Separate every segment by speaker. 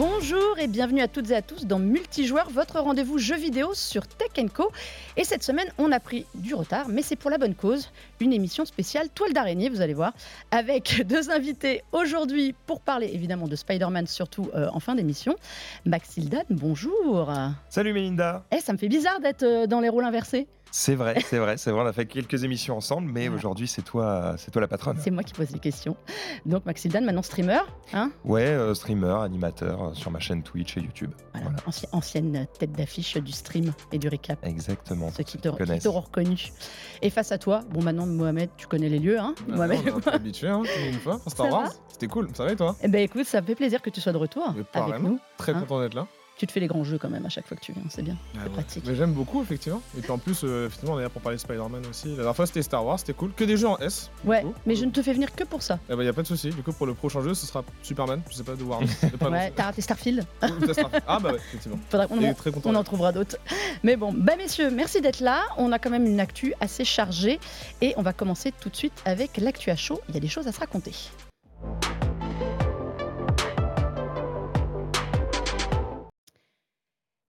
Speaker 1: Bonjour et bienvenue à toutes et à tous dans Multijoueur, votre rendez-vous jeu vidéo sur Tech Co. Et cette semaine, on a pris du retard, mais c'est pour la bonne cause. Une émission spéciale toile d'araignée, vous allez voir, avec deux invités aujourd'hui pour parler évidemment de Spider-Man, surtout euh, en fin d'émission. Max Hildan, bonjour.
Speaker 2: Salut Melinda.
Speaker 1: Eh, ça me fait bizarre d'être euh, dans les rôles inversés.
Speaker 2: C'est vrai, c'est vrai, c'est vrai. On a fait quelques émissions ensemble, mais
Speaker 1: Voilà.
Speaker 2: aujourd'hui, c'est toi, c'est toi la patronne.
Speaker 1: C'est moi qui pose les questions. Donc Max Hildan, maintenant streamer, hein?
Speaker 2: Ouais, euh, streamer, animateur euh, sur ma chaîne Twitch et YouTube.
Speaker 1: Voilà,
Speaker 2: Voilà.
Speaker 1: anci- ancienne tête d'affiche du stream et du recap.
Speaker 2: Exactement.
Speaker 1: Ceux qui t'auront reconnu. Et face à toi, bon maintenant Mohamed, tu connais les lieux, hein?
Speaker 3: Bah
Speaker 1: Mohamed
Speaker 3: non, on habitué, hein, une fois, pour Star
Speaker 1: Ça
Speaker 3: Wars.
Speaker 1: va?
Speaker 3: C'était cool, ça va et toi?
Speaker 1: Eh ben écoute, ça me fait plaisir que tu sois de retour
Speaker 3: Mais
Speaker 1: avec nous.
Speaker 3: Très
Speaker 1: Hein
Speaker 3: content d'être là.
Speaker 1: Tu te fais les grands jeux quand même à chaque fois que tu viens, c'est bien, c'est
Speaker 3: Ah bon.
Speaker 1: pratique.
Speaker 3: Mais j'aime beaucoup, effectivement. Et puis en plus, euh, effectivement, on est là pour parler de Spider-Man aussi. La dernière fois, c'était Star Wars, c'était cool. Que des jeux en S.
Speaker 1: Ouais,
Speaker 3: coup.
Speaker 1: mais je ne te fais venir que pour ça.
Speaker 3: Eh ben, y a pas de souci. Du coup, pour le prochain jeu, ce sera Superman. Je sais pas de Warner. c'est pas
Speaker 1: Ouais, t'as raté Starfield
Speaker 3: Ah bah ouais, effectivement.
Speaker 1: Faudra en,
Speaker 3: très content.
Speaker 1: on en trouvera d'autres. Mais bon, bah messieurs, merci d'être là. On a quand même une actu assez chargée et on va commencer tout de suite avec l'actu à chaud. Il y a des choses à se raconter.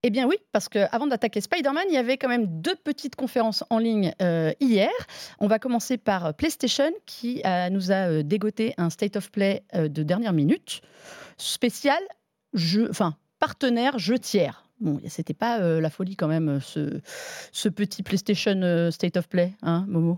Speaker 1: Eh bien oui, parce qu'avant d'attaquer Spider-Man, il y avait quand même deux petites conférences en ligne euh, hier. On va commencer par PlayStation qui euh, nous a euh, dégoté un State of Play de dernière minute, spécial, enfin partenaire jeu tiers. Bon, c'était pas la folie quand même, ce, petit PlayStation State of Play, hein, Momo?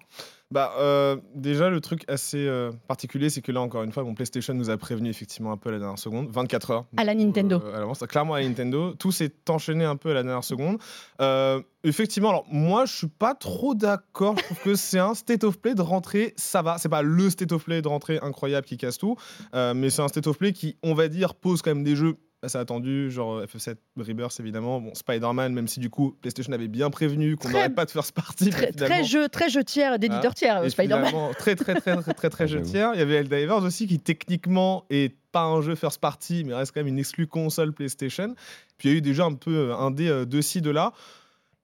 Speaker 3: Bah, euh, déjà, le truc assez euh, particulier, c'est que là, encore une fois, mon PlayStation nous a prévenu effectivement un peu à la dernière seconde, 24 heures.
Speaker 1: À la Nintendo.
Speaker 3: Euh, à l'avance, clairement à la Nintendo. Tout s'est enchaîné un peu à la dernière seconde. Euh, effectivement, alors moi, je suis pas trop d'accord. Je trouve que c'est un state of play de rentrée, ça va. C'est pas le state of play de rentrée incroyable qui casse tout, mais c'est un state of play qui, on va dire, pose quand même des jeux assez attendus, genre euh, FF7 Rebirth évidemment. Bon, Spider-Man, même si du coup PlayStation avait bien prévenu qu'on n'aurait pas de first party.
Speaker 1: Très,
Speaker 3: finalement-
Speaker 1: très jeu, très jeu tiers d'éditeur
Speaker 3: Ah,
Speaker 1: tiers, euh, Spider-Man.
Speaker 3: très très très très très très jeu
Speaker 2: J'avoue.
Speaker 3: tiers. Il y avait Helldivers aussi qui techniquement est pas un jeu first party mais reste quand même une exclue console PlayStation. Puis il y a eu des jeux un peu euh, indés euh, de ci de là.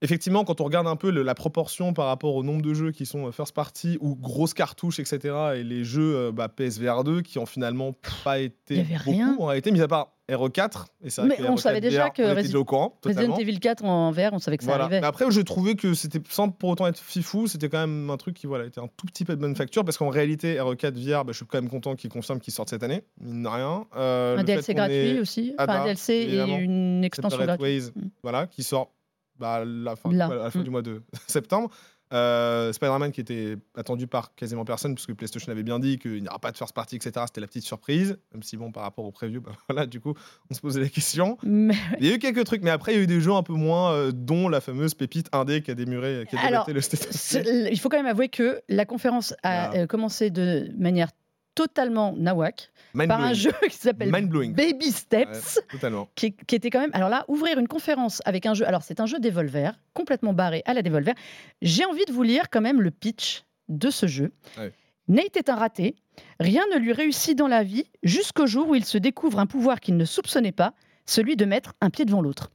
Speaker 3: Effectivement, quand on regarde un peu le- la proportion par rapport au nombre de jeux qui sont euh, first party ou grosses cartouches, etc., et les jeux euh, bah, PSVR 2 qui ont finalement pas été beaucoup
Speaker 1: rien.
Speaker 3: en réalité, mis à part RE4. Et c'est vrai
Speaker 1: Mais
Speaker 3: que
Speaker 1: on
Speaker 3: RE4
Speaker 1: savait déjà
Speaker 3: VR,
Speaker 1: que
Speaker 3: courant.
Speaker 1: Resident. Evil 4 en vert, on savait que ça
Speaker 3: Voilà.
Speaker 1: arrivait.
Speaker 3: Mais après, je trouvais que c'était, sans pour autant être fifou, c'était quand même un truc qui voilà, était un tout petit peu de bonne facture parce qu'en réalité, RE4 VR, bah, je suis quand même content qu'il confirme qu'il sorte cette année, mine de rien. Euh,
Speaker 1: un DLC gratuit aussi, enfin un DLC et une extension gratuite.
Speaker 3: Ways,
Speaker 1: Mm.
Speaker 3: voilà, qui sort bah, la fin, à la fin
Speaker 1: Mm.
Speaker 3: du mois de septembre. Euh, Spider-Man qui était attendu par quasiment personne puisque PlayStation avait bien dit qu'il n'y aura pas de first party, etc. C'était la petite surprise, même si bon par rapport au preview, bah, voilà, du coup on se posait la question.
Speaker 1: Mais
Speaker 3: Il y a eu quelques trucs, mais après il y a eu des jeux un peu moins, euh, dont la fameuse pépite indé qui a démuré, qui a
Speaker 1: Alors,
Speaker 3: le
Speaker 1: il faut quand même avouer que la conférence a
Speaker 3: Ah.
Speaker 1: euh, commencé de manière totalement nawak par un jeu qui s'appelle. Baby Steps.
Speaker 3: Ouais,
Speaker 1: qui, qui était quand même. Alors là, ouvrir une conférence avec un jeu. Alors, c'est un jeu Devolver, complètement barré à la Devolver. J'ai envie de vous lire quand même le pitch de ce jeu.
Speaker 3: Ouais.
Speaker 1: Nate est un raté. Rien ne lui réussit dans la vie jusqu'au jour où il se découvre un pouvoir qu'il ne soupçonnait pas, celui de mettre un pied devant l'autre.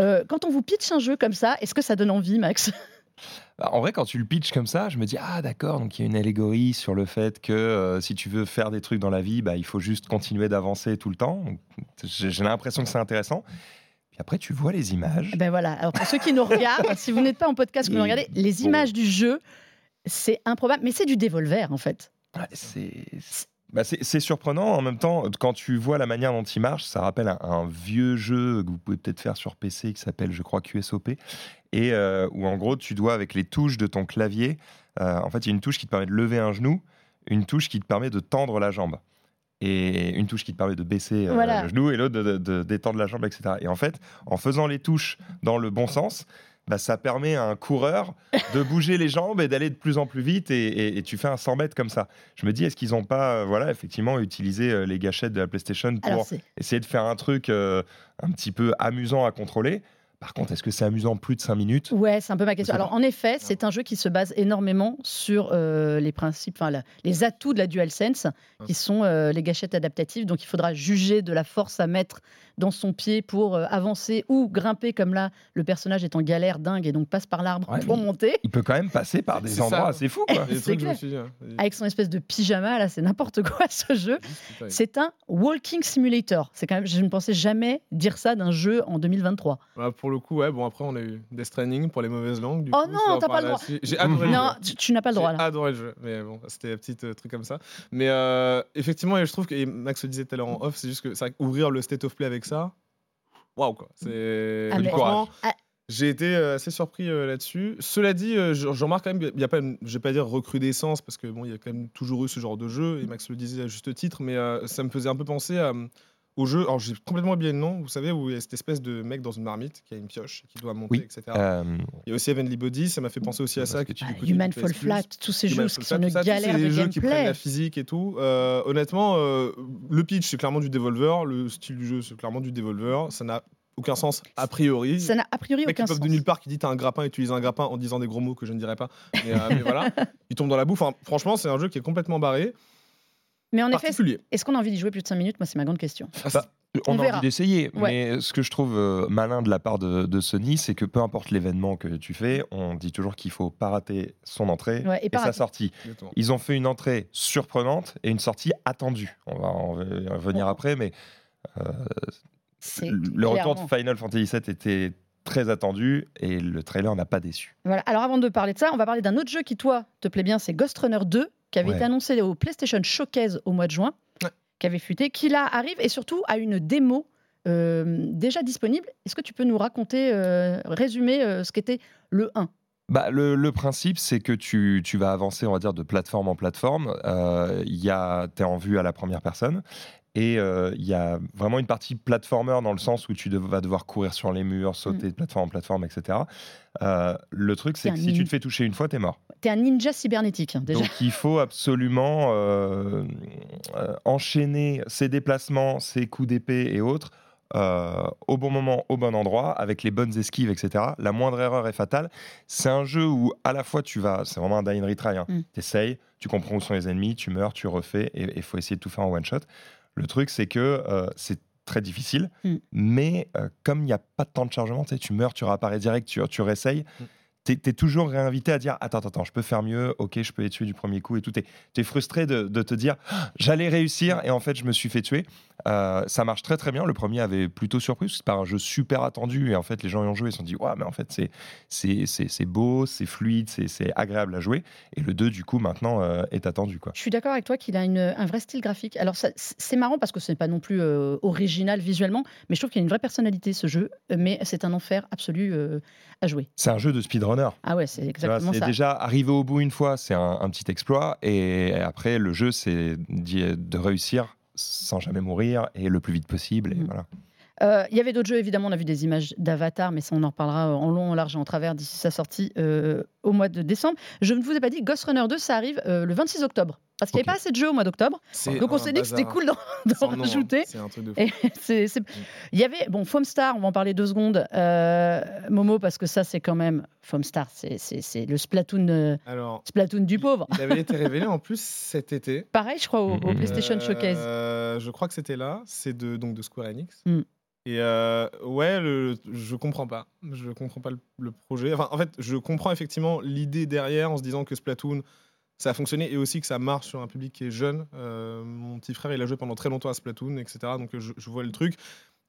Speaker 1: Euh, quand on vous pitch un jeu comme ça, est-ce que ça donne envie, Max?
Speaker 2: Bah, En vrai, quand tu le pitches comme ça, je me dis ah d'accord, donc il y a une allégorie sur le fait que euh, si tu veux faire des trucs dans la vie, bah, il faut juste continuer d'avancer tout le temps. J'ai l'impression que c'est intéressant. Puis après, tu vois les images.
Speaker 1: Ben voilà. Alors pour ceux qui nous regardent, si vous n'êtes pas en podcast, que vous nous regardez, les
Speaker 2: Bon.
Speaker 1: images du jeu, c'est improbable. Mais c'est du Devolver en fait.
Speaker 2: Ouais, c'est bah, c'est- surprenant. En même temps, quand tu vois la manière dont il marche, ça rappelle un, un vieux jeu que vous pouvez peut-être faire sur PC qui s'appelle, je crois, QSOP. Et euh, où en gros, tu dois, avec les touches de ton clavier, euh, en fait, il y a une touche qui te permet de lever un genou, une touche qui te permet de tendre la jambe. Et une touche qui te permet de baisser euh,
Speaker 1: Voilà.
Speaker 2: le genou et l'autre de, de- de détendre la jambe, etc. Et en fait, en faisant les touches dans le bon sens, bah, ça permet à un coureur de bouger les jambes et d'aller de plus en plus vite et, et- et tu fais un 100 mètres comme ça. Je me dis, est-ce qu'ils n'ont pas, euh, voilà, effectivement, utilisé euh, les gâchettes de la PlayStation pour
Speaker 1: Alors
Speaker 2: essayer de faire un truc euh, un petit peu amusant à contrôler? Par contre, est-ce que c'est amusant plus de 5 minutes?
Speaker 1: Ouais, c'est un peu ma question. Alors, en effet, c'est un jeu qui se base énormément sur euh, les principes, enfin, la- les atouts de la DualSense, qui sont euh, les gâchettes adaptatives. Donc, il faudra juger de la force à mettre dans son pied pour euh, avancer ou grimper, comme là, le personnage est en galère dingue et donc passe par l'arbre
Speaker 2: Ouais,
Speaker 1: pour monter.
Speaker 2: Il peut quand même passer par des
Speaker 3: ça.
Speaker 2: endroits assez fous. Quoi.
Speaker 3: Des
Speaker 1: C'est
Speaker 3: trucs, je me
Speaker 1: clair.
Speaker 3: suis dit, hein.
Speaker 1: Avec son espèce de pyjama, là, c'est n'importe quoi ce jeu. C'est un walking simulator. C'est quand même, je ne pensais jamais dire ça d'un jeu en 2023.
Speaker 3: Voilà, pour le coup, ouais, bon, après, on a eu Death Stranding pour les mauvaises langues. du
Speaker 1: Oh
Speaker 3: coup,
Speaker 1: non,
Speaker 3: ça
Speaker 1: t'as pas le droit.
Speaker 3: suite. J'ai adoré le
Speaker 1: Non,
Speaker 3: jeu.
Speaker 1: tu, tu n'as pas le droit
Speaker 3: J'ai adoré le jeu, mais bon, c'était un petit euh, truc comme ça. Mais euh, effectivement, et je trouve que et Max le disait tout à l'heure en off, c'est juste que c'est vrai qu'ouvrir le state of play avec ça, waouh quoi. C'est
Speaker 1: Ah,
Speaker 3: franchement,
Speaker 1: Ah.
Speaker 3: j'ai été euh, assez surpris euh, là-dessus. Cela dit, euh, je, je remarque quand même qu'il n'y a pas, je vais pas dire recrudescence parce que bon, il y a quand même toujours eu ce genre de jeu et Max le disait à juste titre, mais euh, ça me faisait un peu penser à au jeu, alors j'ai complètement oublié le nom, vous savez, où il y a cette espèce de mec dans une marmite qui a une pioche, qui doit monter,
Speaker 2: Oui.
Speaker 3: etc.
Speaker 2: Euh,
Speaker 3: Il y a aussi Heavenly Body, ça m'a fait penser aussi à ça.
Speaker 2: que tu-
Speaker 1: Ah, Human Fall
Speaker 3: Plus.
Speaker 1: Flat, tous ces
Speaker 3: Human
Speaker 1: jeux qui sont une
Speaker 3: ça, tous
Speaker 1: galère
Speaker 3: ces
Speaker 1: de
Speaker 3: jeux qui prennent la physique et tout. Euh, honnêtement, euh, le pitch, c'est clairement du Devolver. Le style du jeu, c'est clairement du Devolver. Ça n'a aucun sens a priori.
Speaker 1: Ça n'a a priori aucun sens.
Speaker 3: de nulle part qui dit t'as un grappin, utilise un grappin en disant des gros mots que je ne dirais pas. Mais, mais voilà, il tombe dans la bouffe. Enfin, franchement, c'est un jeu qui est complètement barré.
Speaker 1: Mais en effet, est-ce qu'on a envie d'y jouer plus de 5 minutes? Moi, c'est ma grande question.
Speaker 2: Bah, on,
Speaker 1: On
Speaker 2: a
Speaker 1: verra.
Speaker 2: envie d'essayer,
Speaker 1: Ouais.
Speaker 2: mais ce que je trouve euh, malin de la part de, de Sony, c'est que peu importe l'événement que tu fais, on dit toujours qu'il faut pas rater son entrée
Speaker 1: Ouais, et
Speaker 2: sa sortie.
Speaker 3: Exactement.
Speaker 2: Ils ont fait une entrée surprenante et une sortie attendue. On va en revenir après, mais
Speaker 1: C'est
Speaker 2: le retour
Speaker 1: clairement-
Speaker 2: de Final Fantasy VII était très attendu et le trailer n'a pas déçu.
Speaker 1: Voilà. Alors avant de parler de ça, on va parler d'un autre jeu qui, toi, te plaît bien, c'est Ghost Runner 2, qui avait
Speaker 2: Ouais.
Speaker 1: été annoncé au PlayStation Showcase au mois de juin,
Speaker 3: Ouais.
Speaker 1: qui avait fuité, qui là arrive et surtout a une démo euh, déjà disponible. Est-ce que tu peux nous raconter, euh, résumer euh, ce qu'était le 1
Speaker 2: Bah, le, le principe, c'est que tu, tu vas avancer, on va dire, de plateforme en plateforme. Euh, Il y a, t'es en vue à la première personne. Et euh, il y a vraiment une partie platformer dans le sens où tu vas devoir courir sur les murs, sauter de plateforme en plateforme, etc. Euh, le truc, c'est que si tu te fais toucher une fois, t'es mort.
Speaker 1: T'es un ninja cybernétique, hein, déjà.
Speaker 2: Donc il faut absolument euh, enchaîner ses déplacements, ses coups d'épée et autres au bon moment, au bon endroit, avec les bonnes esquives, etc. La moindre erreur est fatale. C'est un jeu où à la fois tu vas, c'est vraiment un die and retry, hein.
Speaker 1: Mm.
Speaker 2: t'essayes, tu comprends où sont les ennemis, tu meurs, tu refais, et il faut essayer de tout faire en one shot. Le truc c'est que euh, c'est très difficile,
Speaker 1: Mm.
Speaker 2: mais euh, comme il n'y a pas de temps de chargement, tu meurs, tu réapparais direct, tu, tu réessayes.
Speaker 3: Mm.
Speaker 2: T'es es toujours réinvité à dire attends attends attends je peux faire mieux ok je peux les tuer du premier coup et tout t'es es frustré de, de te dire Ah, j'allais réussir et en fait je me suis fait tuer Euh, ça marche très très bien le premier avait plutôt surpris parce que c'est pas un jeu super attendu et en fait les gens y ont joué ils se sont dit ouais mais en fait c'est beau c'est fluide c'est agréable à jouer et le 2 du coup maintenant euh, est attendu quoi
Speaker 1: Je suis d'accord avec toi qu'il a une- un vrai style graphique. Alors, c'est marrant parce que ce n'est pas non plus euh, original visuellement, mais je trouve qu'il y a une vraie personnalité, ce jeu. Mais c'est un enfer absolu à jouer.
Speaker 2: c'est un jeu de speedrunner
Speaker 1: Ah ouais, c'est
Speaker 2: vois,
Speaker 1: exactement
Speaker 2: c'est
Speaker 1: ça.
Speaker 2: déjà arrivé au bout une fois, c'est un, un petit exploit. Et après, le jeu, c'est de réussir sans jamais mourir et le plus vite possible. Et
Speaker 1: Mm.
Speaker 2: voilà.
Speaker 1: Euh, Il y avait d'autres jeux, évidemment, on a vu des images d'Avatar, mais ça, on en reparlera en long, en large et en travers d'ici sa sortie euh, au mois de décembre. Je ne vous ai pas dit, Ghost Runner 2, ça arrive euh, le 26 octobre. Parce qu'il n'y
Speaker 2: Ok.
Speaker 1: avait pas assez de jeux au mois d'octobre. Donc on s'est dit que c'était cool d'en rajouter.
Speaker 3: C'est un truc de fou.
Speaker 1: Et c'est- c'est- Il y avait, bon, Foamstar, on va en parler deux secondes. Euh, Momo, parce que ça, c'est quand même. Foamstar, c'est- c'est le Splatoon, euh,
Speaker 3: Alors,
Speaker 1: Splatoon du pauvre.
Speaker 3: il avait été révélé en plus cet été.
Speaker 1: Pareil, je crois, au, au
Speaker 2: Mhm.
Speaker 1: PlayStation Showcase.
Speaker 3: Euh, je crois que c'était là. C'est de, donc de Square Enix.
Speaker 1: Mm.
Speaker 3: Et euh, ouais, le, je comprends pas. Je comprends pas le, le projet. Enfin, en fait, je comprends effectivement l'idée derrière en se disant que Splatoon, ça a fonctionné et aussi que ça marche sur un public qui est jeune. Euh, mon petit frère, il a joué pendant très longtemps à Splatoon, etc. Donc je, je vois le truc.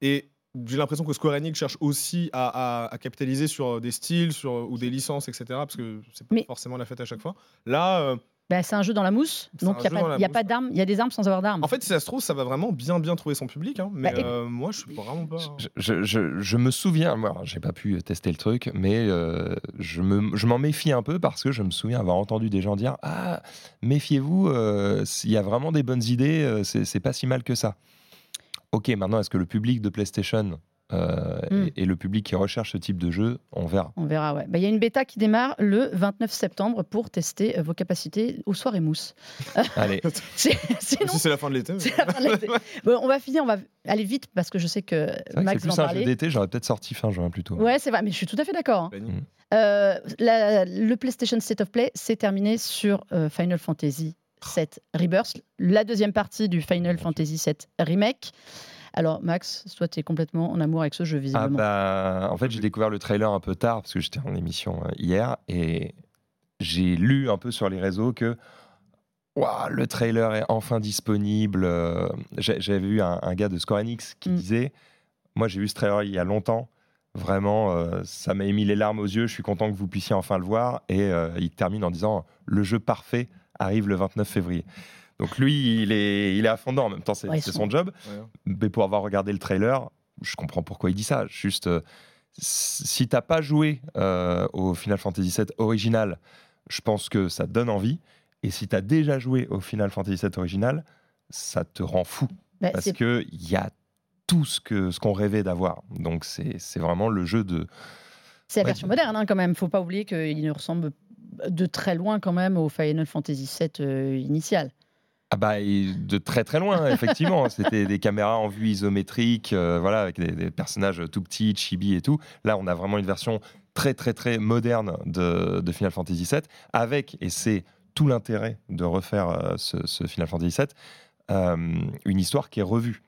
Speaker 3: Et j'ai l'impression que Square Enix cherche aussi à, à- à capitaliser sur des styles sur, ou des licences, etc. Parce que c'est pas
Speaker 1: Mais-
Speaker 3: forcément la fête à chaque fois. Là, euh,
Speaker 1: Bah, c'est un jeu dans la mousse, donc il n'y a,
Speaker 3: jeu
Speaker 1: pas- il d'armes. Il y a des armes sans avoir d'armes.
Speaker 3: En fait, si ça se trouve, ça va vraiment bien bien trouver son public. hein, mais
Speaker 1: Bah, et-
Speaker 3: euh, moi, je suis vraiment pas.
Speaker 2: Je, je- je- je me souviens, moi, j'ai pas pu tester le truc, mais euh, je me- je m'en méfie un peu parce que je me souviens avoir entendu des gens dire Ah, méfiez-vous, euh, s'il y a vraiment des bonnes idées, euh, c'est c'est pas si mal que ça. Ok, maintenant, est-ce que le public de PlayStation euh,
Speaker 1: Mm.
Speaker 2: et, et le public qui recherche ce type de jeu, on verra.
Speaker 1: On verra, ouais. Bah, Il y a une bêta qui démarre le 29 septembre pour tester euh, vos capacités aux soirées mousse.
Speaker 2: Allez,
Speaker 1: C'est- Sinon,
Speaker 3: Si c'est la fin de l'été.
Speaker 1: Bon, on va finir, on va aller vite parce que je sais que Max
Speaker 2: c'est
Speaker 1: va en
Speaker 2: plus un jeu d'été, j'aurais peut-être sorti fin juin plutôt.
Speaker 1: Ouais, c'est vrai, mais je suis tout à fait d'accord. hein.
Speaker 3: Benny.
Speaker 1: Euh, la- le PlayStation State of Play s'est terminé sur euh, Final Fantasy VII Rebirth, la deuxième partie du Final Fantasy VII Remake. Alors, Max, toi, tu es complètement en amour avec ce jeu,
Speaker 2: Ah
Speaker 1: visiblement.
Speaker 2: bah, en fait, j'ai découvert le trailer un peu tard parce que j'étais en émission euh, hier et j'ai lu un peu sur les réseaux que Ouah, le trailer est enfin disponible. Euh, J'avais vu un, un gars de Square Enix qui
Speaker 1: Mm.
Speaker 2: disait Moi, j'ai vu ce trailer il y a longtemps. Vraiment, euh, ça m'a émis les larmes aux yeux. Je suis content que vous puissiez enfin le voir. Et euh, il termine en disant Le jeu parfait arrive le 29 février. Donc lui, il est, il est à fond dedans. En même temps, c'est
Speaker 1: Ouais, sont-
Speaker 2: son job.
Speaker 3: Ouais.
Speaker 2: Mais pour avoir regardé le trailer, je comprends pourquoi il dit ça. Juste, euh, si t'as pas joué euh, au Final Fantasy VII original, je pense que ça te donne envie. Et si t'as déjà joué au Final Fantasy VII original, ça te rend fou.
Speaker 1: Bah,
Speaker 2: Parce qu'il y a tout ce que ce qu'on rêvait d'avoir. Donc c'est c'est vraiment le jeu de...
Speaker 1: C'est la
Speaker 2: Ouais,
Speaker 1: version
Speaker 2: de-
Speaker 1: moderne, hein, quand même. Faut pas oublier qu'il ne ressemble de très loin, quand même, au Final Fantasy VII euh, initial.
Speaker 2: Ah bah, et de très très loin, effectivement. C'était des caméras en vue isométrique, euh, voilà, avec des, des personnages tout petits, chibi et tout. Là, on a vraiment une version très très très moderne de, de Final Fantasy VII, avec, et c'est tout l'intérêt de refaire euh, ce, ce Final Fantasy VII, euh, une histoire qui est revue.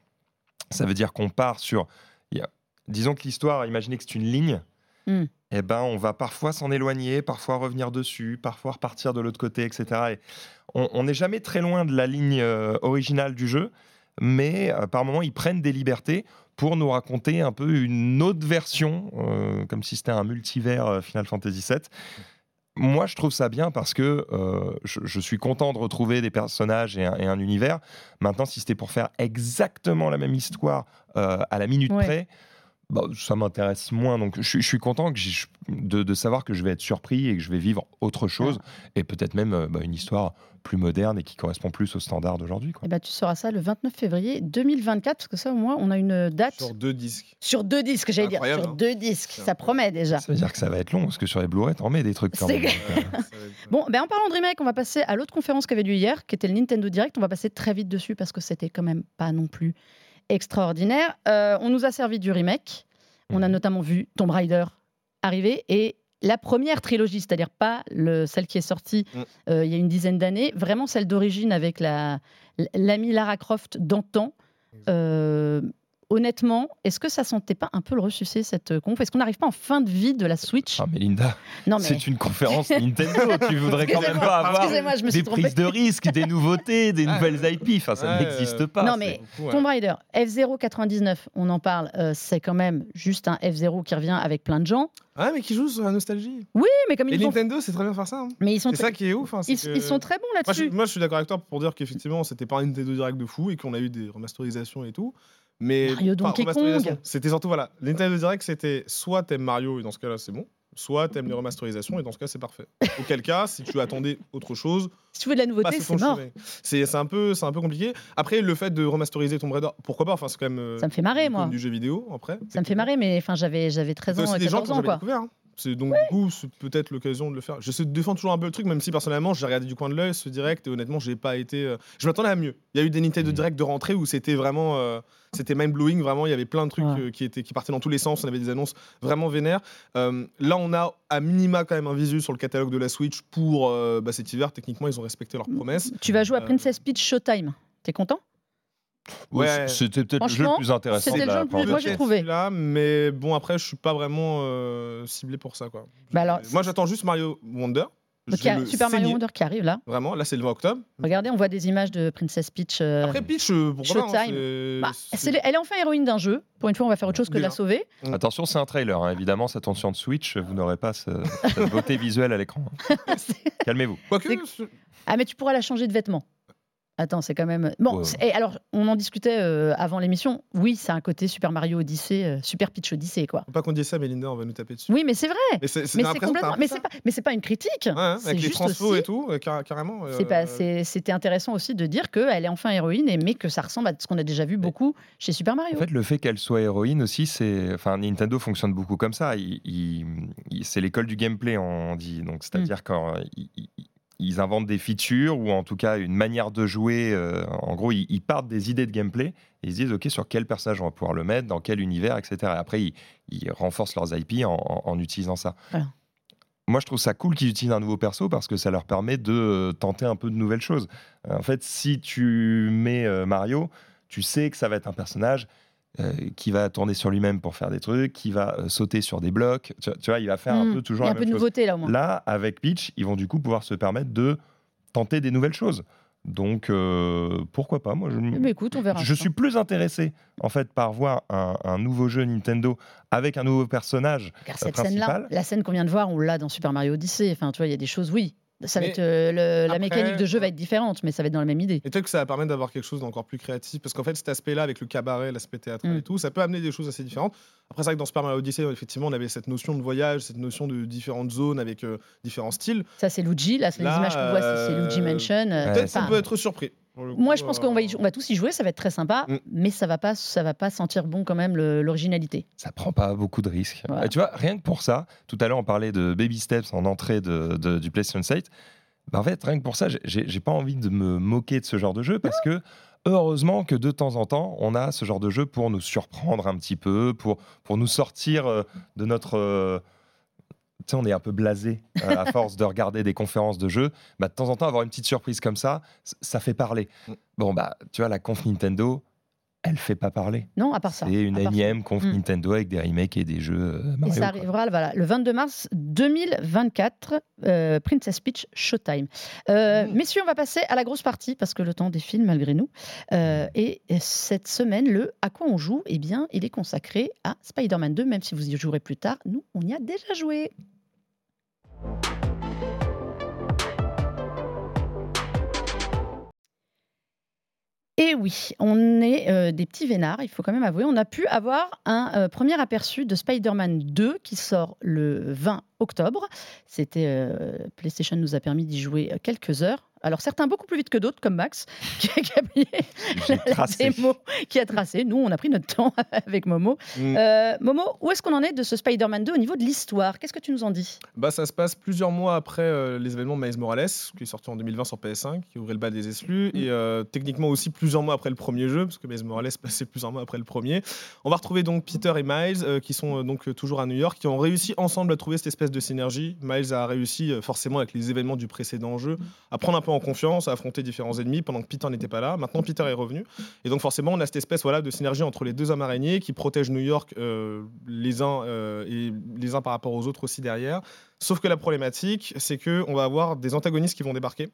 Speaker 2: Ça veut dire qu'on part sur... il y a- disons que l'histoire, imaginez que c'est une ligne,
Speaker 1: Hmm.
Speaker 2: Eh ben, on va parfois s'en éloigner, parfois revenir dessus, parfois repartir de l'autre côté, etc. Et on n'est jamais très loin de la ligne euh, originale du jeu, mais euh, par moments, ils prennent des libertés pour nous raconter un peu une autre version, euh, comme si c'était un multivers Final Fantasy VII. Moi, je trouve ça bien parce que je, je suis content de retrouver des personnages et un, et un univers. Maintenant, si c'était pour faire exactement la même histoire à la minute
Speaker 1: Ouais.
Speaker 2: près, bah, ça m'intéresse moins. Donc, je, suis- je suis content que de, de savoir que je vais être surpris et que je vais vivre autre chose et peut-être même euh, bah, une histoire plus moderne et qui correspond plus aux standards d'aujourd'hui.
Speaker 1: Eh ben, tu sauras ça le 29 février 2024, parce que ça, au moins, on a une date
Speaker 3: Sur deux disques.
Speaker 1: sur deux disques, j'allais dire. Sur
Speaker 3: hein.
Speaker 1: deux disques. Ça promet déjà.
Speaker 2: Ça veut dire que ça va être long parce que sur les Blu-ray, t'en mets des trucs quand même. euh,
Speaker 1: Bon, ben en parlant de remake, on va passer à l'autre conférence qu'avait lieu hier, qui était le Nintendo Direct. On va passer très vite dessus parce que c'était quand même pas non plus extraordinaire. Euh, on nous a servi du remake. On a
Speaker 2: Mhm.
Speaker 1: notamment vu Tomb Raider arriver et la première trilogie, c'est-à-dire pas le, celle qui est sortie
Speaker 3: Mm.
Speaker 1: euh, il y a une dizaine d'années, vraiment celle d'origine avec la l'ami Lara Croft d'antan. Euh, honnêtement, est-ce que ça sentait pas un peu le ressucé cette conf? Est-ce qu'on n'arrive pas en fin de vie de la Switch?
Speaker 2: Ah, mais Linda,
Speaker 1: mais
Speaker 2: c'est une conférence Nintendo. tu voudrais quand même pas avoir
Speaker 1: excusez-moi, je me suis
Speaker 2: des
Speaker 1: trompée.
Speaker 2: prises de risques, des nouveautés, des
Speaker 3: Ah.
Speaker 2: nouvelles IP. Enfin, ça
Speaker 3: Ouais,
Speaker 2: n'existe
Speaker 3: euh,
Speaker 2: pas.
Speaker 1: Non, mais
Speaker 3: Beaucoup, ouais.
Speaker 1: Tomb Raider, F099, on en parle, euh, c'est quand même juste un F0 qui revient avec plein de gens.
Speaker 3: Ah, mais qui joue sur la nostalgie.
Speaker 1: Oui, mais comme
Speaker 3: Et
Speaker 1: ils, ont-
Speaker 3: Nintendo, c'est très bien de faire ça. hein.
Speaker 1: mais ils sont,
Speaker 3: C'est ça qui est ouf. hein,
Speaker 1: ils,
Speaker 3: que-
Speaker 1: ils sont très bons
Speaker 3: Moi
Speaker 1: là-dessus.
Speaker 3: moi, je suis d'accord avec toi pour dire qu'effectivement, c'était pas un Nintendo Direct de fou et qu'on a eu des remasterisations et tout. Mais
Speaker 1: Mario Donkey Kong.
Speaker 3: C'était surtout, voilà, Nintendo Direct, c'était soit t'aimes Mario et dans ce cas-là, c'est bon, soit t'aimes les remasterisations et dans ce cas, c'est parfait. Auquel cas, si tu attendais autre chose,
Speaker 1: Si tu veux de la nouveauté, c'est mort.
Speaker 3: C'est un, peu- c'est un peu compliqué. Après, le fait de remasteriser Tomb Raider, pourquoi pas Enfin, c'est quand même. euh,
Speaker 1: Ça me fait marrer, moi.
Speaker 3: du jeu vidéo, après.
Speaker 1: Ça me fait marrer, mais enfin, j'avais j'avais 13
Speaker 3: Il y a
Speaker 1: ans,
Speaker 3: gens
Speaker 1: 14
Speaker 3: qui ont
Speaker 1: ans, quoi.
Speaker 3: découvert. hein. C'est donc du coup c'est peut-être l'occasion de le faire. De défendre toujours un peu le truc, même si personnellement j'ai regardé du coin de l'œil ce direct et honnêtement j'ai pas été. euh, Je m'attendais à mieux. Il y a eu des Nintendo
Speaker 2: Mhm.
Speaker 3: Direct de rentrée où c'était vraiment, euh, c'était mind blowing. Vraiment, il y avait plein de trucs
Speaker 1: Ouais.
Speaker 3: euh, qui étaient qui partaient dans tous les sens. On avait des annonces vraiment vénères. Euh, là, on a à minima quand même un visu sur le catalogue de la Switch pour euh, bah, cet hiver. Techniquement, ils ont respecté leurs promesses.
Speaker 1: Tu vas jouer à
Speaker 3: Euh,
Speaker 1: Princess Peach Showtime. T'es content?
Speaker 2: Ouais. C'était peut-être le jeu le plus intéressant.
Speaker 1: c'était
Speaker 2: de
Speaker 1: le
Speaker 2: la
Speaker 1: jeu le plus- moi, j'ai trouvé.
Speaker 3: Là, mais bon après, je suis pas vraiment euh, ciblé pour ça quoi.
Speaker 1: Bah alors,
Speaker 3: Moi, j'attends juste Mario Wonder. Je
Speaker 1: Donc, il y a
Speaker 3: vais le
Speaker 1: Super Mario. Wonder qui arrive là.
Speaker 3: Vraiment, là c'est le 20 octobre.
Speaker 1: Regardez, on voit des images de Princess Peach. euh,
Speaker 3: Après Peach, euh, pourquoi pas, hein,
Speaker 1: Showtime.
Speaker 3: c'est-
Speaker 1: bah, les- elle est enfin héroïne d'un jeu. Pour une fois, on va faire autre chose que de la sauver.
Speaker 2: Attention, c'est un trailer. hein. Évidemment, ça tourne sur Switch. Vous n'aurez pas ce- cette beauté visuelle à l'écran. hein. Calmez-vous.
Speaker 1: Ah, mais tu pourras la changer de vêtements. Attends, c'est quand même. Bon,
Speaker 2: Ouais.
Speaker 1: et alors, on en discutait euh, avant l'émission. Oui, c'est un côté Super Mario Odyssey, euh, Super Pitch Odyssey, quoi.
Speaker 3: Faut pas qu'on dise ça, Melinda, on va nous taper dessus.
Speaker 1: Oui, mais c'est vrai.
Speaker 3: Mais c'est
Speaker 1: Mais complètement. Mais c'est pas. Mais c'est pas une critique.
Speaker 3: Ouais, hein, avec les
Speaker 1: juste
Speaker 3: transfos
Speaker 1: aussi-
Speaker 3: et tout, euh, car- carrément.
Speaker 1: C'est pas-
Speaker 3: euh,
Speaker 1: C'était intéressant aussi de dire qu'elle est enfin héroïne, et mais que ça ressemble à ce qu'on a déjà vu beaucoup chez Super Mario.
Speaker 2: En fait, le fait qu'elle soit héroïne aussi, c'est. Enfin, Nintendo fonctionne beaucoup comme ça. Il- il- il- c'est l'école du gameplay, on dit. Donc, c'est-à-dire quand ils, ils- ils inventent des features ou en tout cas une manière de jouer. euh, en gros, ils, ils partent des idées de gameplay et ils se disent OK, sur quel personnage on va pouvoir le mettre, dans quel univers, etc. Et après, ils, ils renforcent leurs IP en, en- en utilisant ça.
Speaker 1: Voilà.
Speaker 2: Moi, je trouve ça cool qu'ils utilisent un nouveau perso parce que ça leur permet de euh, tenter un peu de nouvelles choses. En fait, si tu mets euh, Mario, tu sais que ça va être un personnage euh, qui va tourner sur lui-même pour faire des trucs, qui va euh, sauter sur des blocs. Tu, tu vois, il va faire un
Speaker 1: Hmm.
Speaker 2: peu
Speaker 1: Il
Speaker 2: toujours
Speaker 1: y a
Speaker 2: la
Speaker 1: un peu de
Speaker 2: chose.
Speaker 1: nouveauté là au moins.
Speaker 2: Là, avec Peach, ils vont du coup pouvoir se permettre de tenter des nouvelles choses. Donc, euh, pourquoi pas Moi, je,
Speaker 1: Mais écoute, on verra.
Speaker 2: je
Speaker 1: ça.
Speaker 2: suis plus intéressé en fait par voir un, un nouveau jeu Nintendo avec un nouveau personnage.
Speaker 1: Car cette
Speaker 2: principal.
Speaker 1: scène-là, la scène qu'on vient de voir, on l'a dans Super Mario Odyssey. Enfin, tu vois, il y a des choses, oui. Ça va être, euh, le- la
Speaker 3: après,
Speaker 1: mécanique de jeu va être différente, mais ça va être dans la même idée.
Speaker 3: Et peut-être que ça va permettre d'avoir quelque chose d'encore plus créatif. Parce qu'en fait, cet aspect-là, avec le cabaret, l'aspect théâtral
Speaker 1: Mm.
Speaker 3: et tout, ça peut amener des choses assez différentes. Après, c'est vrai que dans Super Mario Odyssey, effectivement, on avait cette notion de voyage, cette notion de différentes zones avec euh, différents styles.
Speaker 1: Ça, c'est Luigi. Là, c'est les
Speaker 3: Là,
Speaker 1: images qu'on voit, c'est- c'est Luigi
Speaker 3: euh,
Speaker 1: Mansion. euh,
Speaker 3: Peut-être qu'on peut être surpris.
Speaker 1: Moi, je pense qu'on va, y-
Speaker 3: euh,
Speaker 1: on va tous y jouer, ça va être très sympa,
Speaker 3: Mm.
Speaker 1: mais ça va pas, ça va pas sentir bon quand même le- l'originalité.
Speaker 2: Ça prend pas beaucoup de risques.
Speaker 1: Voilà.
Speaker 2: Et tu vois, rien que pour ça, tout à l'heure on parlait de baby steps en entrée de, de- du PlayStation Site. Bah, en fait, rien que pour ça, j'ai- j'ai pas envie de me moquer de ce genre de jeu parce que heureusement que de temps en temps, on a ce genre de jeu pour nous surprendre un petit peu, pour, pour nous sortir euh, de notre. Tu sais, on est un peu blasé euh, à force de regarder des conférences de jeux. Bah, de temps en temps, avoir une petite surprise comme ça, ça fait parler.
Speaker 3: Mm.
Speaker 2: Bon, bah, tu vois, la conf Nintendo, elle fait pas parler.
Speaker 1: Non, à part ça.
Speaker 2: C'est une
Speaker 1: ça.
Speaker 2: énième conf
Speaker 1: Mm.
Speaker 2: Nintendo avec des remakes et des jeux euh,
Speaker 1: Et
Speaker 2: Mario.
Speaker 1: ça
Speaker 2: quoi.
Speaker 1: arrivera voilà, le 22 mars 2024, euh, Princess Peach Showtime. Euh,
Speaker 3: Mmh.
Speaker 1: Messieurs, on va passer à la grosse partie parce que le temps défile malgré nous. Euh, et cette semaine, le à quoi on joue? Eh bien, il est consacré à Spider-Man 2, même si vous y jouerez plus tard. Nous, on y a déjà joué. Et oui, on est euh, des petits vénards, il faut quand même avouer. On a pu avoir un euh, premier aperçu de Spider-Man 2 qui sort le 20 octobre. C'était euh, PlayStation nous a permis d'y jouer quelques heures. Alors certains beaucoup plus vite que d'autres, comme Max, qui a, qui a la démo, qui a tracé. Nous, on a pris notre temps avec Momo.
Speaker 3: Mm.
Speaker 1: Euh, Momo, où est-ce qu'on en est de ce Spider-Man 2 au niveau de l'histoire? Qu'est-ce que tu nous en dis?
Speaker 3: Bah, ça se passe plusieurs mois après euh, les événements de Miles Morales, qui est sorti en 2020 sur PS5, qui ouvrait le bas des exclus,
Speaker 1: Mm.
Speaker 3: et euh, techniquement aussi plusieurs mois après le premier jeu, parce que Miles Morales passait plusieurs mois après le premier. On va retrouver donc Peter et Miles, qui sont donc toujours à New York, qui ont réussi ensemble à trouver cette espèce de synergie. Miles a réussi, forcément avec les événements du précédent jeu, à prendre un peu en confiance, à affronter différents ennemis pendant que Peter n'était pas là. Maintenant, Peter est revenu. Et donc forcément, on a cette espèce voilà, de synergie entre les deux hommes araignées qui protègent New York euh, les uns euh, et les uns par rapport aux autres aussi derrière. Sauf que la problématique, c'est que on va avoir des antagonistes qui vont débarquer.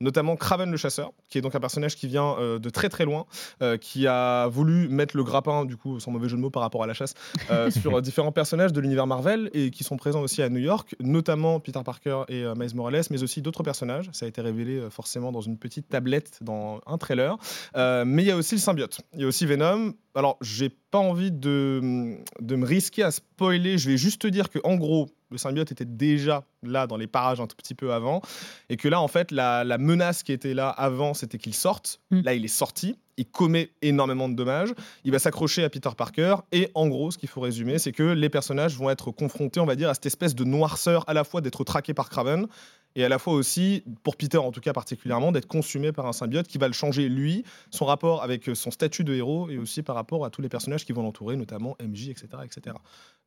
Speaker 3: Notamment Kraven le chasseur, qui est donc un personnage qui vient euh, de très très loin, euh, qui a voulu mettre le grappin, du coup, sans mauvais jeu de mots par rapport à la chasse, euh, sur différents personnages de l'univers Marvel et qui sont présents aussi à New York, notamment Peter Parker et Miles Morales, mais aussi d'autres personnages. Ça a été révélé forcément dans une petite tablette dans un trailer. Mais il y a aussi le symbiote. Il y a aussi Venom. Alors, j'ai pas envie de, de me risquer à spoiler. Je vais juste te dire que, en gros, le symbiote était déjà là dans les parages un tout petit peu avant. Et que là, en fait, la, la menace qui était là avant, c'était qu'il sorte.
Speaker 1: Mm.
Speaker 3: Là, il est sorti. Il commet énormément de dommages. Il va s'accrocher à Peter Parker. Et en gros, ce qu'il faut résumer, c'est que les personnages vont être confrontés, on va dire, à cette espèce de noirceur à la fois d'être traqués par Kraven et à la fois aussi, pour Peter en tout cas particulièrement, d'être consumé par un symbiote qui va le changer lui, son rapport avec son statut de héros et aussi par rapport à tous les personnages qui vont l'entourer, notamment MJ, etc., etc.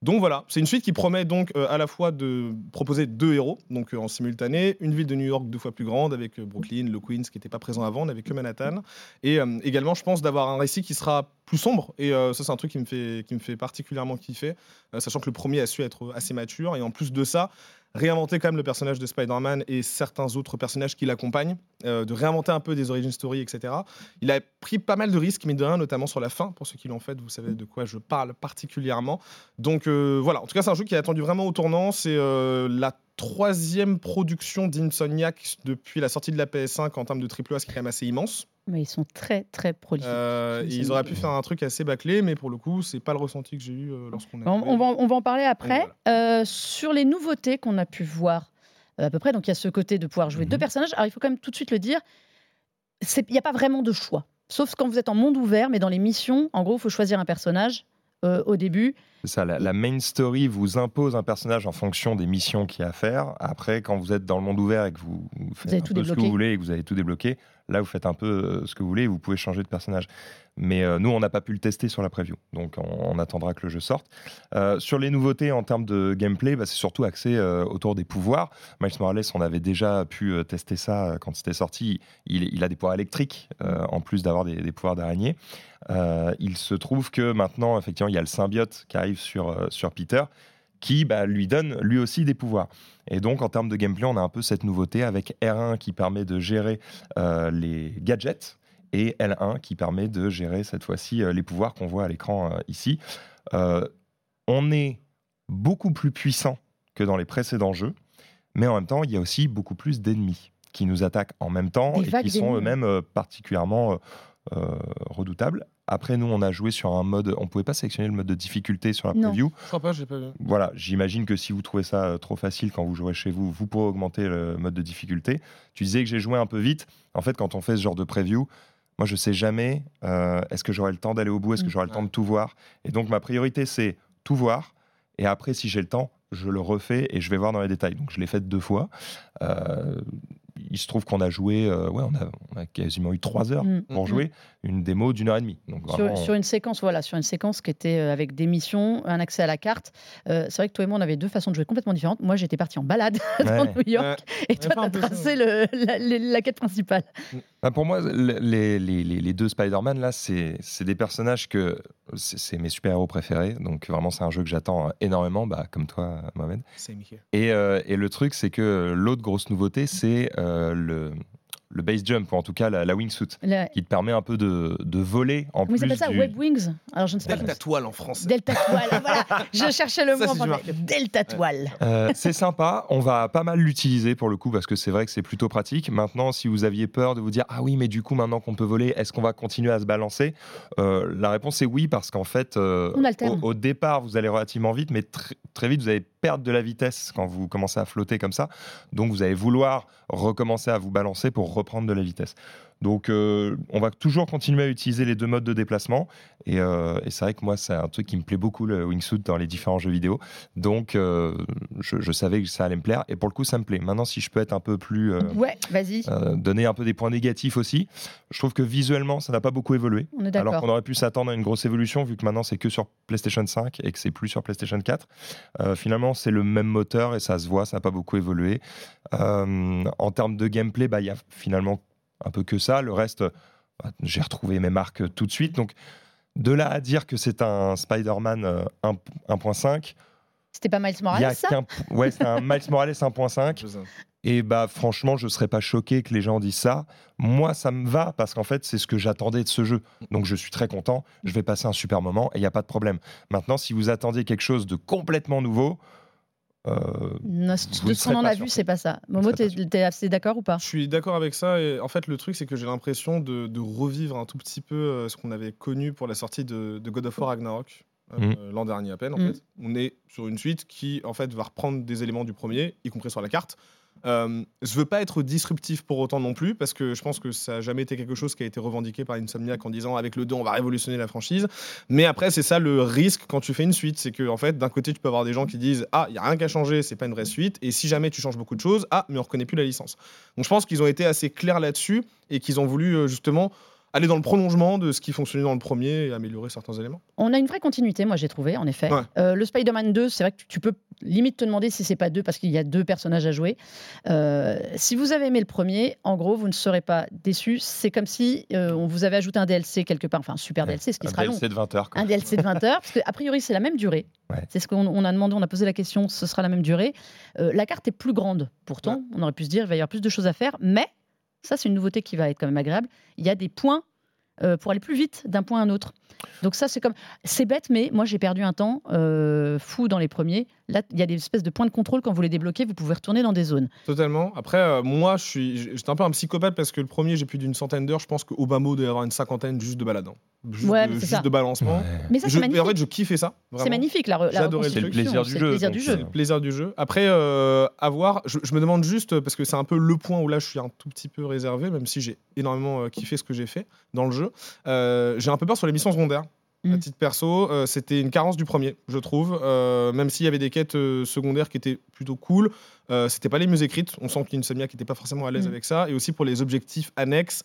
Speaker 3: Donc voilà, c'est une suite qui promet donc euh, à la fois de proposer deux héros, donc euh, en simultané, une ville de New York deux fois plus grande avec euh, Brooklyn, le Queens qui n'était pas présent avant, on n'avait que Manhattan, et euh, également je pense d'avoir un récit qui sera plus sombre, et euh, ça c'est un truc qui me fait, qui me fait particulièrement kiffer, euh, sachant que le premier a su être assez mature, et en plus de ça, réinventer quand même le personnage de Spider-Man et certains autres personnages qui l'accompagnent, euh, de réinventer un peu des origin story, etc. Il a pris pas mal de risques, mais de rien, notamment sur la fin. Pour ceux qui l'ont fait, vous savez de quoi je parle particulièrement. Donc euh, voilà, en tout cas, c'est un jeu qui est attendu vraiment au tournant. C'est euh, la troisième production d'Insomniac depuis la sortie de la PS5 en termes de triple A, ce qui est quand même assez immense.
Speaker 1: Mais ils sont très très prolifiques.
Speaker 3: Euh,
Speaker 1: Ils
Speaker 3: auraient pu faire un truc assez bâclé, mais pour le coup, c'est pas le ressenti que j'ai eu euh, lorsqu'on.
Speaker 1: On, on va, on va en parler après. Euh, sur les nouveautés qu'on a pu voir à peu près, donc il y a ce côté de pouvoir jouer
Speaker 2: Mhm.
Speaker 1: deux personnages. Alors il faut quand même tout de suite le dire, il n'y a pas vraiment de choix. Sauf quand vous êtes en monde ouvert, mais dans les missions, en gros, il faut choisir un personnage euh, au début.
Speaker 2: C'est ça, la, la main story vous impose un personnage en fonction des missions qu'il y a à faire. Après, quand vous êtes dans le monde ouvert et que vous, vous faites un
Speaker 1: tout
Speaker 2: peu ce que vous voulez et que vous avez tout débloqué, là, vous faites un peu euh, ce que vous voulez et vous pouvez changer de personnage. Mais euh, nous, on n'a pas pu le tester sur la preview, donc on, on attendra que le jeu sorte. Euh, sur les nouveautés en termes de gameplay, bah, c'est surtout axé euh, autour des pouvoirs. Miles Morales, on avait déjà pu tester ça quand c'était sorti. Il, il a des pouvoirs électriques, en plus d'avoir des, des pouvoirs d'araignée. Il se trouve que maintenant, effectivement, il y a le symbiote qui arrive sur, euh, sur Peter, qui bah, lui donne lui aussi des pouvoirs. Et donc, en termes de gameplay, on a un peu cette nouveauté avec R1 qui permet de gérer euh, les gadgets et L1 qui permet de gérer cette fois-ci euh, les pouvoirs qu'on voit à l'écran euh, ici. Euh, on est beaucoup plus puissant que dans les précédents jeux, mais en même temps, il y a aussi beaucoup plus d'ennemis qui nous attaquent en même temps
Speaker 1: Des
Speaker 2: et qui sont eux-mêmes particulièrement euh, redoutables. Après, nous, on a joué sur un mode. On pouvait pas sélectionner le mode de difficulté sur la
Speaker 1: Non.
Speaker 2: preview.
Speaker 3: Je crois pas, j'ai pas vu.
Speaker 2: Voilà, j'imagine que si vous trouvez ça euh, trop facile quand vous jouerez chez vous, vous pourrez augmenter le mode de difficulté. Tu disais que j'ai joué un peu vite. En fait, quand on fait ce genre de preview, moi, je sais jamais euh, est-ce que j'aurai le temps d'aller au bout, est-ce que
Speaker 1: Mm.
Speaker 2: j'aurai le temps de tout voir. Et donc, ma priorité, c'est tout voir. Et après, si j'ai le temps, je le refais et je vais voir dans les détails. Donc, je l'ai fait deux fois. Euh, il se trouve qu'on a joué, euh, ouais, on a, on a quasiment eu trois heures
Speaker 1: Mm.
Speaker 2: pour
Speaker 3: Mhm.
Speaker 2: jouer une démo d'une heure et demie. Donc, vraiment,
Speaker 1: Sur, sur une séquence, voilà, sur une séquence qui était euh, avec des missions, un accès à la carte. Euh, c'est vrai que toi et moi, on avait deux façons de jouer complètement différentes. Moi, j'étais parti en balade dans
Speaker 2: Ouais.
Speaker 1: New York, et toi, t'as tracé le- la, quête principale.
Speaker 2: Bah, pour moi, le- les, les- les- deux Spider-Man, là, c'est des personnages que. C'est mes super-héros préférés. Donc, vraiment, c'est un jeu que j'attends euh, énormément, bah, comme toi, Mohamed.
Speaker 3: Same here.
Speaker 2: Et, euh, et le truc, c'est que l'autre grosse nouveauté, c'est euh, le, le base jump, ou en tout cas la, la wingsuit,
Speaker 1: La-
Speaker 2: qui te permet un peu de, de voler en
Speaker 1: Comment
Speaker 2: plus.
Speaker 1: appellent ça
Speaker 2: du-
Speaker 1: Web Wings Alors, je ne sais pas.
Speaker 3: Delta toile en français.
Speaker 1: Delta toile, voilà. Je cherchais le
Speaker 3: Ça,
Speaker 1: mot en français. Delta toile.
Speaker 2: Euh, c'est sympa, on va pas mal l'utiliser pour le coup parce que c'est vrai que c'est plutôt pratique. Maintenant, si vous aviez peur de vous dire ah oui, mais du coup maintenant qu'on peut voler, est-ce qu'on va continuer à se balancer? Euh, La réponse est oui parce qu'en fait, euh, au départ vous allez relativement vite, mais tr- très vite vous allez perdre de la vitesse quand vous commencez à flotter comme ça. Donc vous allez vouloir recommencer à vous balancer pour reprendre de la vitesse. Donc euh, on va toujours continuer à utiliser les deux modes de déplacement et, euh, et c'est vrai que moi c'est un truc qui me plaît beaucoup le wingsuit dans les différents jeux vidéo. Donc euh, je, je savais que ça allait me plaire et pour le coup ça me plaît. Maintenant si je peux être un peu plus
Speaker 1: Ouais, vas-y.
Speaker 2: donner un peu des points négatifs aussi, je trouve que visuellement ça n'a pas beaucoup évolué.
Speaker 1: On est
Speaker 2: Alors qu'on aurait pu s'attendre à une grosse évolution vu que maintenant c'est que sur PlayStation 5 et que c'est plus sur PlayStation 4. Euh, finalement c'est le même moteur et ça se voit, ça n'a pas beaucoup évolué. En termes de gameplay, bah, il y a finalement un peu que ça. Le reste, bah, j'ai retrouvé mes marques tout de suite. Donc de là à dire que c'est un Spider-Man euh, 1 1.5,
Speaker 1: C'était pas Miles
Speaker 2: il y a
Speaker 1: Morales, ça?
Speaker 2: qu'un- ouais, c'est un Miles Morales 1.5.
Speaker 3: Je sais.
Speaker 2: Et bah franchement, je serais pas choqué que les gens disent ça. Moi, ça me va parce qu'en fait, c'est ce que j'attendais de ce jeu. Donc je suis très content. Je vais passer un super moment et il n'y a pas de problème. Maintenant, si vous attendiez quelque chose de complètement nouveau, euh,
Speaker 1: Non, De ce qu'on en a vu, c'est pas ça. Momo, t'es assez d'accord ou pas?
Speaker 3: Je suis d'accord avec ça. Et en fait, le truc, c'est que j'ai l'impression de, de revivre un tout petit peu euh, ce qu'on avait connu pour la sortie de, de God of War Ragnarok. euh, l'an dernier à peine en
Speaker 1: Mm.
Speaker 3: fait. On est sur une suite qui en fait va reprendre des éléments du premier, y compris sur la carte. Euh, je veux pas être disruptif pour autant non plus, parce que je pense que ça n'a jamais été quelque chose qui a été revendiqué par Insomniac en disant avec le 2 on va révolutionner la franchise. Mais après, c'est ça le risque quand tu fais une suite, c'est que en fait, d'un côté, tu peux avoir des gens qui disent ah, il y a rien qu'à changer, c'est pas une vraie suite, et si jamais tu changes beaucoup de choses, ah, mais on reconnaît plus la licence. Donc je pense qu'ils ont été assez clairs là-dessus et qu'ils ont voulu euh, justement aller dans le prolongement de ce qui fonctionnait dans le premier et améliorer certains éléments.
Speaker 1: On a une vraie continuité, moi j'ai trouvé, en effet.
Speaker 3: Ouais.
Speaker 1: Euh, le Spider-Man 2, c'est vrai que tu peux limite te demander si c'est pas deux parce qu'il y a deux personnages à jouer. Euh, si vous avez aimé le premier, en gros, vous ne serez pas déçus. C'est comme si euh, on vous avait ajouté un DLC quelque part, enfin un super DLC, ce qui
Speaker 2: un
Speaker 1: sera long.
Speaker 2: DLC de 20 heures. quoi.
Speaker 1: Un DLC de 20 heures, parce qu'a priori c'est la même durée.
Speaker 2: Ouais.
Speaker 1: C'est ce qu'on on a demandé, on a posé la question, ce sera la même durée. Euh, la carte est plus grande, pourtant, on aurait pu se dire il va y avoir plus de choses à faire, mais ça c'est une nouveauté qui va être quand même agréable. Il y a des points pour aller plus vite d'un point à un autre. Donc ça c'est comme c'est bête, mais moi j'ai perdu un temps euh, fou dans les premiers. Là, il y a des espèces de points de contrôle. Quand vous les débloquez, vous pouvez retourner dans des zones.
Speaker 3: Totalement. Après, euh, moi, je suis, j'étais un peu un psychopathe parce que le premier, j'ai plus d'une centaine d'heures. Je pense qu'Obama doit y avoir une cinquantaine juste de balade. hein. Juste,
Speaker 1: Ouais,
Speaker 3: de,
Speaker 1: mais c'est
Speaker 3: juste
Speaker 1: ça.
Speaker 3: de balancement.
Speaker 2: Ouais.
Speaker 1: Mais ça,
Speaker 3: Je-
Speaker 1: c'est
Speaker 3: mais en
Speaker 1: magnifique.
Speaker 3: fait, je kiffais ça.
Speaker 1: C'est magnifique la, re- la
Speaker 3: J'adorais le
Speaker 2: le plaisir du jeu,
Speaker 1: Le plaisir
Speaker 2: donc,
Speaker 1: du jeu.
Speaker 3: C'est le plaisir du jeu. Après, euh, à voir, je, je me demande juste, parce que c'est un peu le point où là je suis un tout petit peu réservé, même si j'ai énormément euh, kiffé ce que j'ai fait dans le jeu. Euh, j'ai un peu peur sur les missions secondaires. À
Speaker 1: Mm.
Speaker 3: titre perso, euh, c'était une carence du premier, je trouve. Euh, même s'il y avait des quêtes euh, secondaires qui étaient plutôt cool, euh, c'était pas les mieux écrites. On sent qu'Insomniac n'était pas forcément à l'aise
Speaker 1: Mm.
Speaker 3: avec ça. Et aussi pour les objectifs annexes,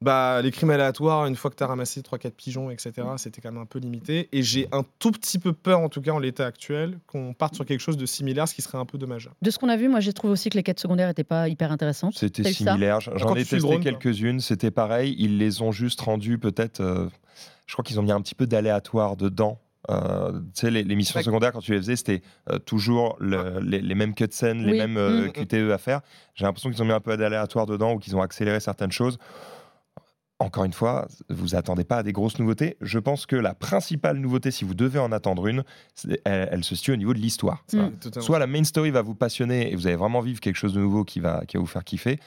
Speaker 3: bah, les crimes aléatoires, une fois que tu as ramassé 3-4 pigeons, etc., c'était quand même un peu limité. Et j'ai un tout petit peu peur, en tout cas en l'état actuel, qu'on parte sur quelque chose de similaire, ce qui serait un peu dommage.
Speaker 1: De ce qu'on a vu, moi, j'ai trouvé aussi que les quêtes secondaires n'étaient pas hyper intéressantes.
Speaker 2: C'était similaire. J'en ai testé quelques-unes. C'était pareil. Ils les ont juste rendus peut-être. Je crois qu'ils ont mis un petit peu d'aléatoire dedans. Euh, tu sais, les, les missions secondaires, quand tu les faisais, c'était euh, toujours le- les, les mêmes cutscenes, les
Speaker 1: Oui.
Speaker 2: mêmes euh,
Speaker 3: Mm.
Speaker 2: QTE à faire. J'ai l'impression qu'ils ont mis un peu d'aléatoire dedans ou qu'ils ont accéléré certaines choses. Encore une fois, vous attendez pas à des grosses nouveautés. Je pense que la principale nouveauté, si vous devez en attendre une, elle, elle se situe au niveau de l'histoire.
Speaker 1: Mm.
Speaker 2: Soit la main story va vous passionner et vous allez vraiment vivre quelque chose de nouveau qui va, qui va vous faire kiffer.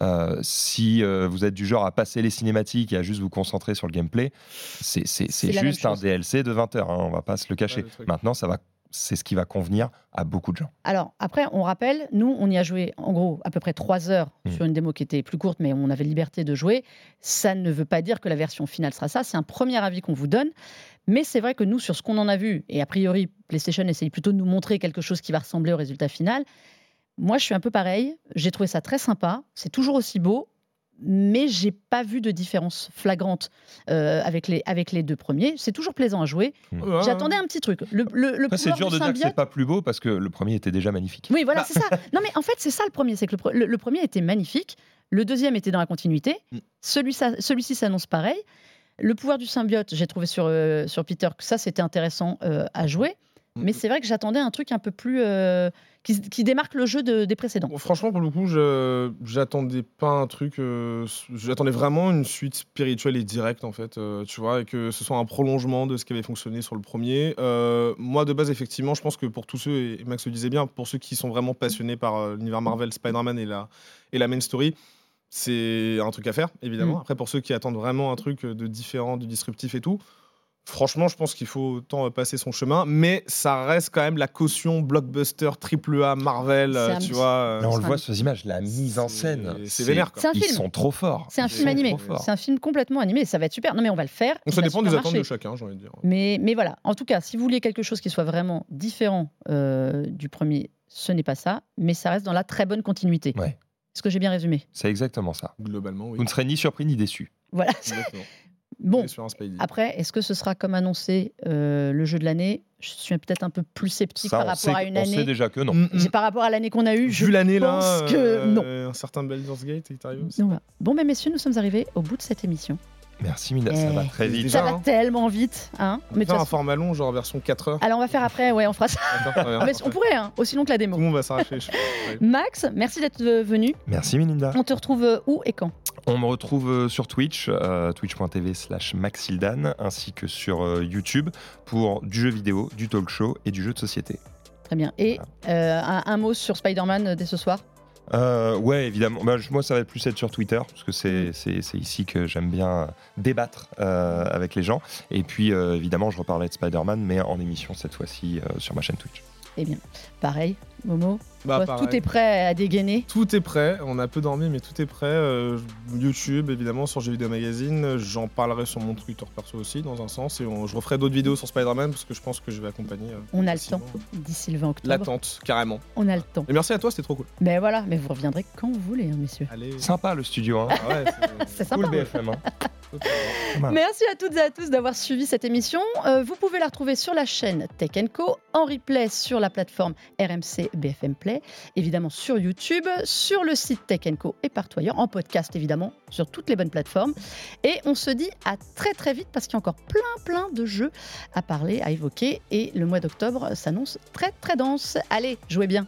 Speaker 2: Euh, si euh, vous êtes du genre à passer les cinématiques et à juste vous concentrer sur le gameplay, c'est juste un. DLC de 20 heures, hein, on va pas se le cacher.
Speaker 3: le.
Speaker 2: Maintenant, ça va, c'est ce qui va convenir à beaucoup de gens.
Speaker 1: Alors, après, on rappelle, nous, on y a joué en gros à peu près trois heures
Speaker 2: Mm.
Speaker 1: sur une démo qui était plus courte, mais on avait liberté de jouer. Ça ne veut pas dire que la version finale sera ça. C'est un premier avis qu'on vous donne. Mais c'est vrai que nous, sur ce qu'on en a vu, et a priori, PlayStation essaye plutôt de nous montrer quelque chose qui va ressembler au résultat final. Moi, je suis un peu pareil. J'ai trouvé ça très sympa. C'est toujours aussi beau. Mais j'ai pas vu de différence flagrante euh, avec, les, avec les deux premiers. C'est toujours plaisant à jouer.
Speaker 3: Ouais,
Speaker 1: J'attendais un petit truc. Le, le, le
Speaker 2: Après, c'est
Speaker 1: pouvoir
Speaker 2: dur
Speaker 1: du
Speaker 2: de dire que
Speaker 1: symbiote-
Speaker 2: c'est pas plus beau parce que le premier était déjà magnifique.
Speaker 1: oui, voilà,
Speaker 3: Bah.
Speaker 1: c'est ça. Non, mais en fait, c'est ça le premier. C'est que le, pre- le- le premier était magnifique. Le deuxième était dans la continuité.
Speaker 3: Mm.
Speaker 1: Celui ça- Celui-ci s'annonce pareil. Le pouvoir du symbiote, j'ai trouvé sur, euh, sur Peter que ça, c'était intéressant euh, à jouer.
Speaker 3: Mm.
Speaker 1: Mais c'est vrai que j'attendais un truc un peu plus. euh, qui, qui démarque le jeu de- des précédents.
Speaker 3: Franchement, pour le coup, j'attendais pas un truc. euh, j'attendais vraiment une suite spirituelle et directe, en fait, euh, tu vois, et que ce soit un prolongement de ce qui avait fonctionné sur le premier. Moi, de base, effectivement, je pense que pour tous ceux, et Max le disait bien, pour ceux qui sont vraiment passionnés par l'univers Marvel, Spider-Man et la, et la main story, c'est un truc à faire, évidemment.
Speaker 1: Mm.
Speaker 3: Après, pour ceux qui attendent vraiment un truc de différent, de disruptif et tout, Franchement, je pense qu'il faut autant euh, passer son chemin, mais ça reste quand même la caution blockbuster triple A Marvel, euh, tu vois. euh,
Speaker 2: Là, on le voit sur les images, la mise en scène.
Speaker 3: c'est vénère, quoi.
Speaker 1: C'est un
Speaker 2: Ils
Speaker 1: film.
Speaker 2: sont trop forts.
Speaker 1: C'est un
Speaker 2: Ils
Speaker 1: film animé. C'est un film complètement animé et ça va être super. Non, mais on va le faire.
Speaker 3: Donc ça dépend des attentes
Speaker 1: marcher.
Speaker 3: de chacun, j'ai envie de dire.
Speaker 1: Mais, mais voilà, en tout cas, si vous vouliez quelque chose qui soit vraiment différent euh, du premier, ce n'est pas ça, mais ça reste dans la très bonne continuité.
Speaker 2: Ouais.
Speaker 1: Est-ce que j'ai bien résumé?
Speaker 2: C'est exactement ça.
Speaker 3: Globalement, oui.
Speaker 2: Vous ne serez ni surpris ni déçu.
Speaker 1: Voilà. Bon, après, est-ce que ce sera comme annoncé euh, le jeu de l'année? Je suis peut-être un peu plus sceptique
Speaker 2: Ça,
Speaker 1: par rapport
Speaker 2: sait,
Speaker 1: à une
Speaker 2: on sait
Speaker 1: année.
Speaker 2: déjà que non.
Speaker 3: Mm, mm.
Speaker 1: Par rapport à l'année qu'on a eue, je
Speaker 3: l'année là,
Speaker 1: pense que
Speaker 3: euh,
Speaker 1: non.
Speaker 3: un certain Baldur's Gate est arrivé aussi.
Speaker 1: Donc voilà. Bon, mais messieurs, nous sommes arrivés au bout de cette émission.
Speaker 2: Merci Mina, ça
Speaker 1: Eh.
Speaker 2: va très vite.
Speaker 3: Déjà,
Speaker 1: Ça va
Speaker 3: hein.
Speaker 1: tellement vite, hein
Speaker 3: On va faire un format long, genre version 4 heures.
Speaker 1: Alors on va faire après, ouais, on fera ça. On pourrait, hein, aussi long que la
Speaker 3: Tout
Speaker 1: démo.
Speaker 3: le monde va s'arracher.
Speaker 1: Max, merci d'être euh, venu.
Speaker 2: Merci Melinda.
Speaker 1: On te retrouve où et quand?
Speaker 2: On me retrouve euh, sur Twitch, euh, twitch.tv slash maxildan, ainsi que sur euh, YouTube pour du jeu vidéo, du talk show et du jeu de société.
Speaker 1: Très bien. Et euh, un, un mot sur Spider-Man dès ce soir?
Speaker 2: Ouais, évidemment. Bah, moi, ça va plus être sur Twitter, parce que c'est ici que j'aime bien débattre avec les gens. Et puis, évidemment, je reparlerai de Spider-Man, mais en émission cette fois-ci sur ma chaîne Twitch.
Speaker 1: Eh bien, pareil, Momo.
Speaker 3: Bah,
Speaker 1: tout est prêt à dégainer.
Speaker 3: Tout est prêt, on a peu dormi mais tout est prêt. Euh, YouTube évidemment sur Jeux Vidéo Magazine, j'en parlerai sur mon Twitter perso aussi dans un sens et on- je referai d'autres vidéos sur Spider-Man parce que je pense que je vais accompagner. euh,
Speaker 1: On a le temps. D'ici le 20 octobre.
Speaker 3: L'attente, carrément.
Speaker 1: On a le temps.
Speaker 3: Et merci à toi, c'était trop cool.
Speaker 1: Mais voilà, mais vous reviendrez quand vous voulez, hein, messieurs.
Speaker 3: Allez.
Speaker 2: Sympa le studio, hein.
Speaker 3: Ah ouais,
Speaker 1: C'est
Speaker 2: Cool
Speaker 1: sympa.
Speaker 2: BFM. hein.
Speaker 1: Merci à toutes et à tous d'avoir suivi cette émission. Euh, vous pouvez la retrouver sur la chaîne Tech Co, en replay sur la plateforme RMC BFM Play, évidemment sur YouTube, sur le site Tech Co et partout ailleurs, en podcast évidemment, sur toutes les bonnes plateformes. Et on se dit à très très vite parce qu'il y a encore plein plein de jeux à parler, à évoquer. Et le mois d'octobre s'annonce très très dense. Allez, jouez bien.